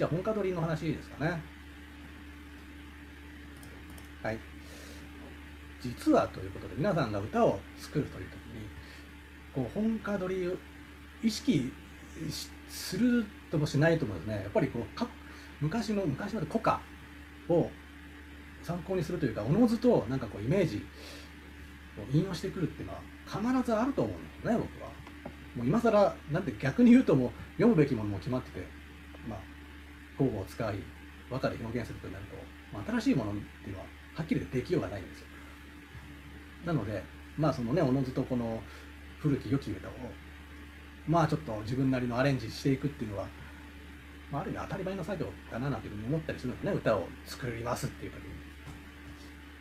じゃあ本家取りの話ですかねはい実はということで皆さんが歌を作るという時にこう本家取りを意識するともしないともですねやっぱりこうか昔の昔の古歌を参考にするというかおのずとなんかこうイメージを引用してくるっていうのは必ずあると思うんですね僕は。もう今更なんて逆に言うともう読むべきものも決まっててまあ交互を使い和歌で表現するとなると、まあ、新しいものっていうのははっきりできようがないんですよ。なのでまあそのねおのずとこの古き良き歌をまあちょっと自分なりのアレンジしていくっていうのは、まあ、ある意味当たり前の作業だななんていうふうに思ったりするんですね歌を作りますっていう時に。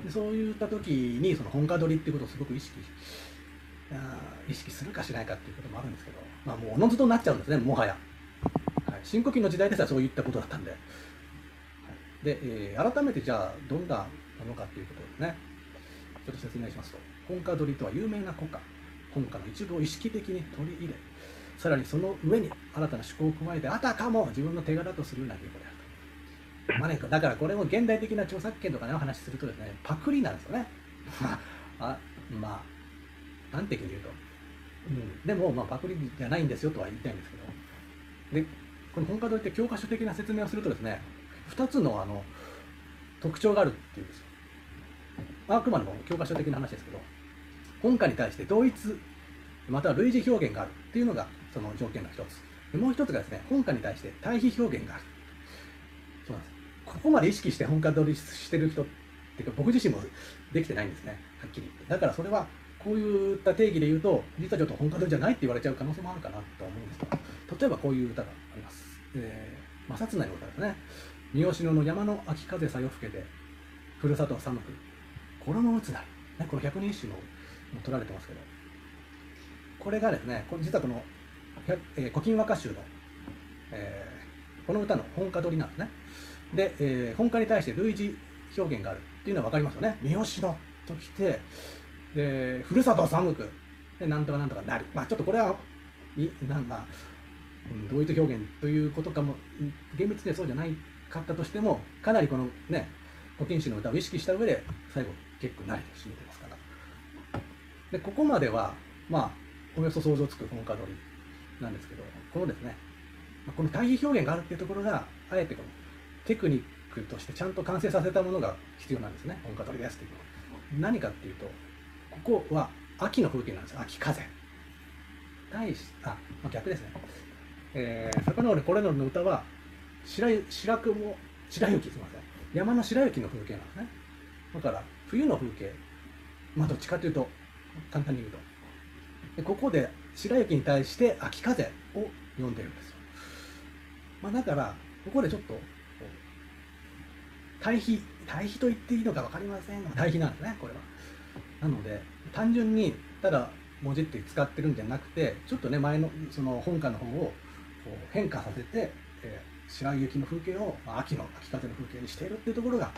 でそういった時にその本家取りっていうことをすごく意識意識するかしないかっていうこともあるんですけど、まあ、もうおのずとなっちゃうんですねもはや、はい、深呼吸の時代ですらそういったことだったんで、はい、で、えー、改めてじゃあどんなものかっていうことですねちょっと説明しますと。本家取りとは有名な国家。本家の一部を意識的に取り入れさらにその上に新たな趣向を加えてあたかも自分の手柄とするような言語であると。まあね、だからこれも現代的な著作権とかねお話しするとですねパクリなんですよね。あまあ端的に言うと。うん、でも、まあ、パクリじゃないんですよとは言いたいんですけど。でこの本家堂って教科書的な説明をするとですね2つのあの特徴があるっていうんですよ。あくまでも教科書的な話ですけど本家に対して同一または類似表現があるっていうのがその条件の一つ。もう一つがですね本家に対して対比表現がある。そうなんです。ここまで意識して本家取りしてる人っていうか僕自身もできてないんですね。はっきり言って。だからそれはこういった定義で言うと実はちょっと本家取りじゃないって言われちゃう可能性もあるかなと思うんですが例えばこういう歌があります、えー、摩擦内の歌ですね三好の山の秋風さよ吹けてふるさとは寒く衣打つなり、ね、この百人一首の取られてますけどこれがですねこ実はこの「えー、古今和歌集の」えー、この歌の本歌取りなんですね。で、えー、本歌に対して類似表現があるっていうのは分かりますよね。三好のときてでふるさとは寒くでなんとかなんとかなる。まあちょっとこれはいなんか、うん、同一表現ということかも厳密にはそうじゃないかったとしてもかなりこのね古今集の歌を意識した上で最後結構なりと締めてますから。でここまではまあおよそ想像つく本歌取りなんですけどこのですねこの対比表現があるっていうところがあえてこのテクニックとしてちゃんと完成させたものが必要なんですね本歌取りですっていうのは。何かっていうとここは秋の風景なんです秋風。対しあ、まあ、逆ですね。えー、遡るこれの歌は白白雲白雪すみません。山の白雪の風景なんですね。だから冬の風景。まあどっちかというと簡単に言うと。でここで白雪に対して秋風を読んでるんですよ、まあ、だからここでちょっと対比対比と言っていいのか分かりませんが対比なんですねこれは。なので単純にただ文字って使ってるんじゃなくてちょっとね前のその本家の方をこう変化させて、えー、白雪の風景を、まあ、秋の秋風の風景にしているっていうところが、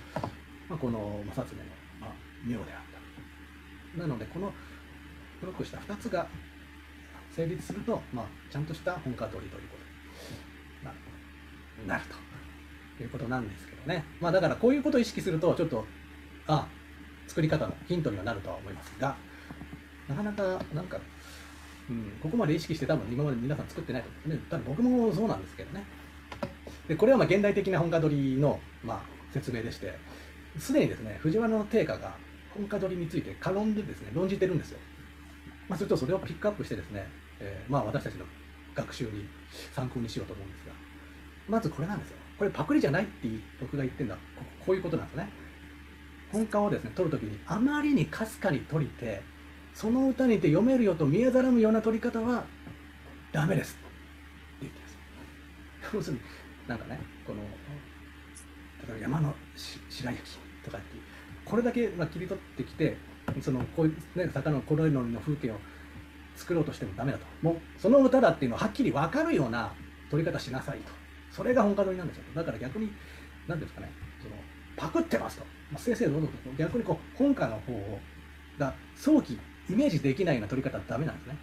まあ、この正恒の、まあ、妙であった。なのでこのブロックした2つが成立すると、まあ、ちゃんとした本家取りということ。になると。いうことなんですけどね。まあだからこういうことを意識すると、ちょっと、あ、作り方のヒントにはなるとは思いますが、なかなか、なんか、うん、ここまで意識して多分今まで皆さん作ってないと思うんですね。ただ僕もそうなんですけどね。で、これはま現代的な本家取りの、ま、説明でして、すでにですね、藤原の定家が本家取りについて過論でですね、論じてるんですよ。まあ、するとそれをピックアップしてですね、えー、まあ私たちの学習に参考にしようと思うんですが、まずこれなんですよ。これパクリじゃないって僕が言ってるのはこういうことなんですね。本歌をですね、取るときにあまりにかすかに取りて、その歌にて読めるよと見えざらむような取り方はダメです。って言ってます。要するに、なんかね、この、例えば山の白雪とかっていう、これだけまあ切り取ってきて、そのこういう、ね、坂のコロイノの風景を作ろうとしてもダメだと。もうその歌だっていうのははっきり分かるような取り方しなさいと。それが本家取りなんですよだから逆に何ですかねそのパクってますと、まあ、先生どうぞと。逆にこう本家の方が早期イメージできないような取り方はダメなんですね。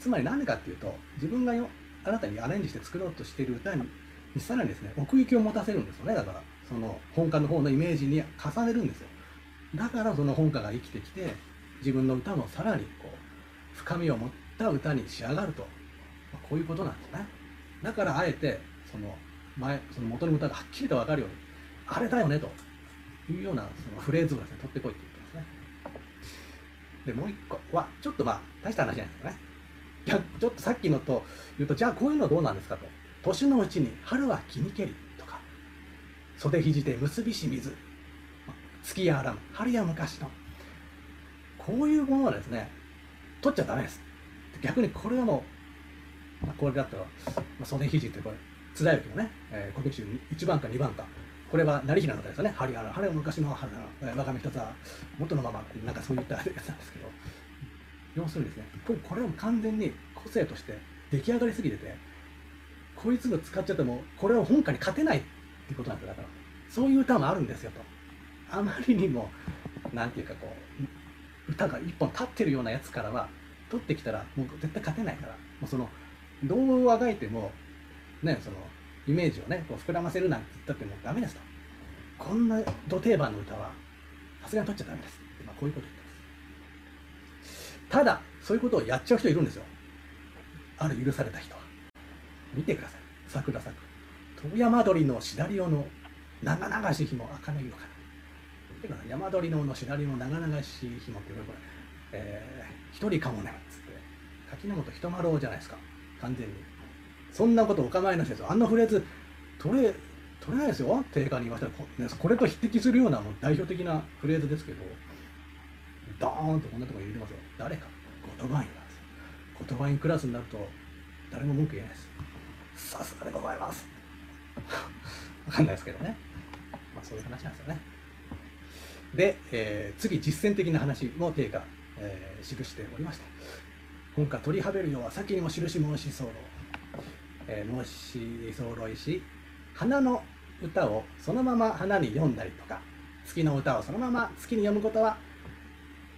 つまり何でかっていうと自分がよあなたにアレンジして作ろうとしている歌にさらにですね奥行きを持たせるんですよね。だからその本歌の方のイメージに重ねるんですよ。だからその本歌が生きてきて自分の歌もさらにこう深みを持った歌に仕上がると、まあ、こういうことなんですね。だからあえてその前その元の歌がはっきりと分かるようにあれだよねというようなそのフレーズをですね取ってこいって言ってますねでもう一個はちょっとまあ大した話じゃないですよね。いやちょっとさっきのと言うとじゃあこういうのどうなんですかと。年のうちに春は気にけりとか。袖肘で結びし水。月やあらむ春や昔の。こういうものはですね取っちゃダメです。逆にこれはもう、まあ、これだったら、まあ、袖肘ってこれ津田幸のね、えー、国中1番か2番か。これは成平の歌ですよね。春や春は昔の春な我が身一つは元のままってなんかそういったやつなんですけど。要するにですねこれこれは完全に個性として出来上がりすぎててこいつが使っちゃってもこれは本家に勝てないってことなんですよ。だからそういう歌もあるんですよと。あまりにもなんていうかこう歌が一本立ってるようなやつからは取ってきたらもう絶対勝てないから。もうそのどうあがいてもねそのイメージをねこう膨らませるなんて言ったってもうダメですと。こんな土定番の歌はさすがに取っちゃダメです。って、まあ、こういうこと言ってます。ただそういうことをやっちゃう人いるんですよ。ある許された人は。見てください。桜咲く。遠山鳥のしだりおの長々し紐赤の色かなてください。山鳥ののしだりの長々し紐ってこれこれ、えー、一人かもねっつって。柿本人丸じゃないですか。完全に。そんなことお構いなしですあんなフレーズ取れ取れないですよ。定価に言わせたらこれと匹敵するようなもう代表的なフレーズですけどドーンとこんなところに入れてますよ。誰か言葉員なんです。言葉員クラスになると誰も文句言えないです。さすがでございます。わかんないですけどね。まあそういう話なんですよね。で、えー、次実践的な話も定価、えー、記しておりまして。本家取りはべるようは先にも印申し候、えー、申し候いし花の歌をそのまま花に読んだりとか月の歌をそのまま月に読むことは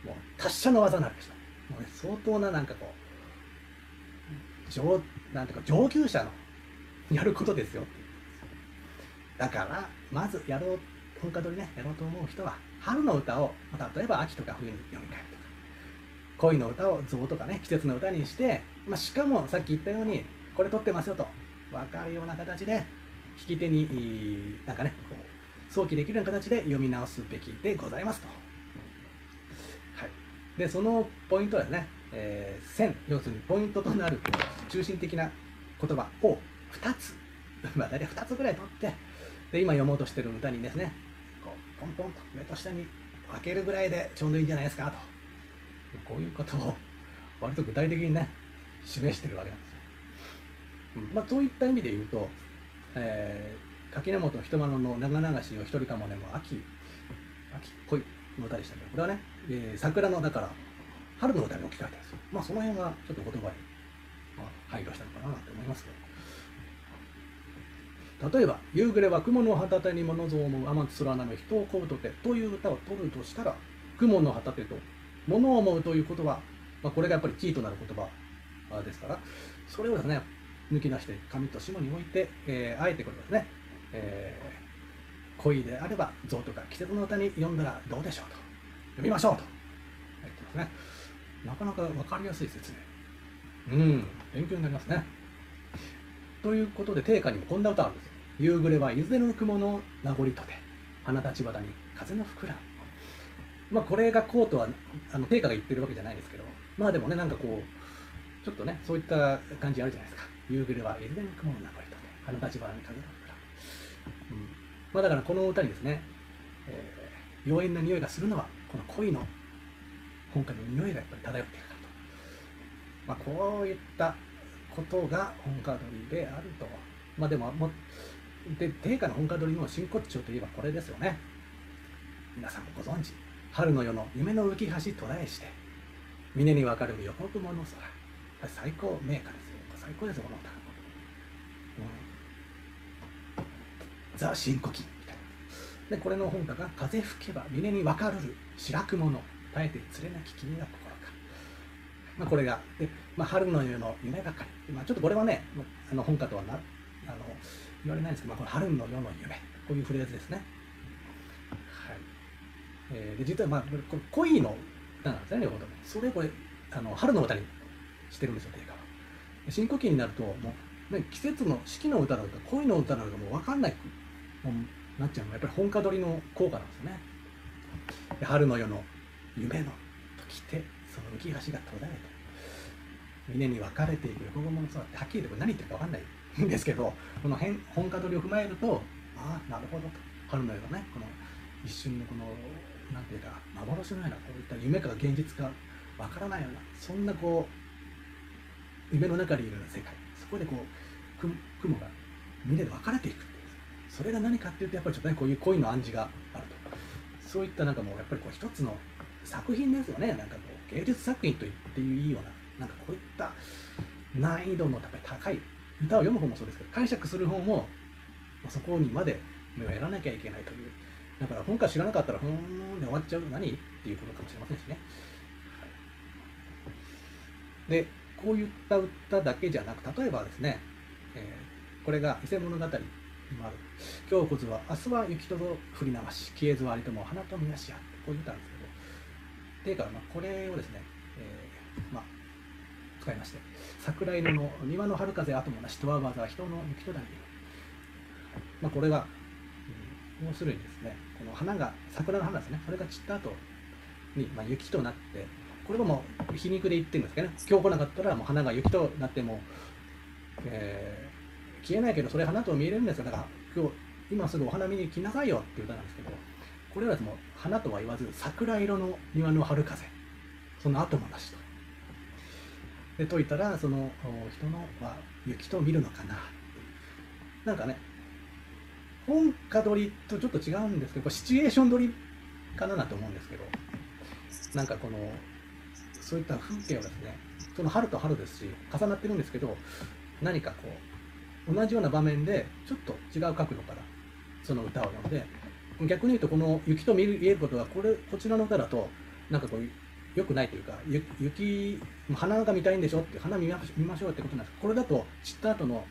もう達者の技なるでしょ。もう、ね、相当ななんかこう上なんていうか上級者のやることですよだからまずやろう本家取りねやろうと思う人は春の歌を例えば秋とか冬に読み替えるとか恋の歌を象とかね季節の歌にして、まあ、しかもさっき言ったようにこれ撮ってますよと分かるような形で引き手になんかねこう想起できるような形で読み直すべきでございますと。はい、でそのポイントはですね、えー、線要するにポイントとなる中心的な言葉を2つ まあ大体2つぐらい取ってで今読もうとしてる歌にですねこうポンポンと上と下に分けるぐらいでちょうどいいんじゃないですかとこういうことを割と具体的にね示してるわけなんです。まあ、そういった意味で言うとえー、柿本人丸の長流しを一人かもねも秋。秋恋の歌でしたけどこれはね、えー、桜のだから春の歌に置き換えたんですよ。まあその辺はちょっと言葉に、まあ、配慮したのかなと思いますけど。例えば「夕暮れは雲の旗手に物像を思う天津空なの人を乞うとて」という歌を取るとしたら雲の旗手と物を思うということは、まあ、これがやっぱりキーとなる言葉ですからそれをですね抜き出して紙と霜に置いて、えー、あえてこれですね、えー、恋であれば象とか季節の歌に読んだらどうでしょうと。読みましょうと。言ってますね。なかなか分かりやすい説明。うん。勉強になりますね。ということで定歌にもこんな歌あるんですよ。夕暮れはいずれの雲の名残とて花立ち花に風の膨らむ。まあこれがこうとはあの定歌が言ってるわけじゃないですけどまあでもねなんかこうちょっとねそういった感じあるじゃないですか。夕暮れはいずれに雲の流れとね、花立ち花に風が吹くら。うん。まあだからこの歌にですね、えー、妖艶な匂いがするのは、この恋の本家の匂いがやっぱり漂っているからと。まあこういったことが本家取りであると。まあでも、もで、定価の本家取りの真骨頂といえばこれですよね。皆さんもご存知。春の夜の夢の浮き橋捉えして、峰に分かる横雲の空。最高名歌です。最高ですよこの歌、ザ・新古記みたいなでこれの本歌が「風吹けば峰に分かるる白くもの。耐えて連れなき君が心か」まあ、これがで、まあ、春の夜の夢ばかり、まあ、ちょっとこれはねあの本歌とはなあの言われないんですけど、まあ、この春の夜の夢。こういうフレーズですね。はい。えー、で実は、まあ、これ恋の歌なんですね両方とも。それこれあの春の歌にしてるんですよ定価は。深呼吸になるともう、ね、季節の四季の歌なのか恋の歌なのかもう分かんないもうなっちゃうのがやっぱり本歌取りの効果なんですよね。で春の夜の夢の時ってその浮き橋が途絶えて峰に分かれていく横浜の空ってはっきり言って何言ってるか分かんないんですけどこの変本歌取りを踏まえるとああなるほどと春のようなねこの一瞬のこのなんていうか幻のようなこういった夢か現実か分からないようなそんなこう夢の中にいるような世界。そこでこう雲が峰で分かれていくっていう。それが何かっていうとやっぱりちょっとねこういう恋の暗示があると。そういったなんかもうやっぱりこう一つの作品ですよね。なんかこう芸術作品と言っていいようななんかこういった難易度の高い歌を読む方もそうですけど解釈する方もそこにまで目をやらなきゃいけないという。だから本か知らなかったらほんで終わっちゃう。何？っていうことかもしれませんしね、はい、でこういった歌だけじゃなく例えばですね、えー、これが伊勢物語にもある「今日こずは明日は雪と降り流し消えずはありとも花とみなしや」こういう歌なんですけど。ていうか、まあ、これをですね、えー、まあ使いまして桜色の庭の春風後もなしとはわざ人の雪とだりまあ、これが、うん、要するにですねこの花が桜の花ですね。それが散った後に、まあ、雪となってこれがもう皮肉で言ってるんですけどね。今日来なかったらもう花が雪となっても、えー、消えないけどそれ花と見えるんですよ。だから今日今すぐお花見に来なさいよっていう歌なんですけどこれはもう花とは言わず桜色の庭の春風。その後もなしと。で解いたらその人のは雪と見るのかな。なんかね本歌取りとちょっと違うんですけどシチュエーション取りかななと思うんですけど。なんかこのそういった風景をですねその春と春ですし重なってるんですけど何かこう同じような場面でちょっと違う角度からその歌を読んで逆に言うとこの雪と見えることはこれこちらの歌だとなんかこう良くないというか雪花が見たいんでしょって花見ましょうってことなんです。これだと散った後の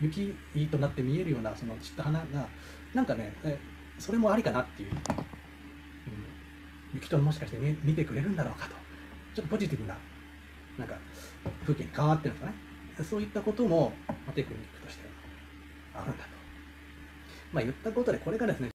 雪となって見えるようなその散った花がなんかねそれもありかなっていう、うん、雪ともしかして見見てくれるんだろうかと。ちょっとポジティブななんか風景に変わってるんですかねそういったことも、テクニックとしてはあるんだと。まあ言ったことでこれがですね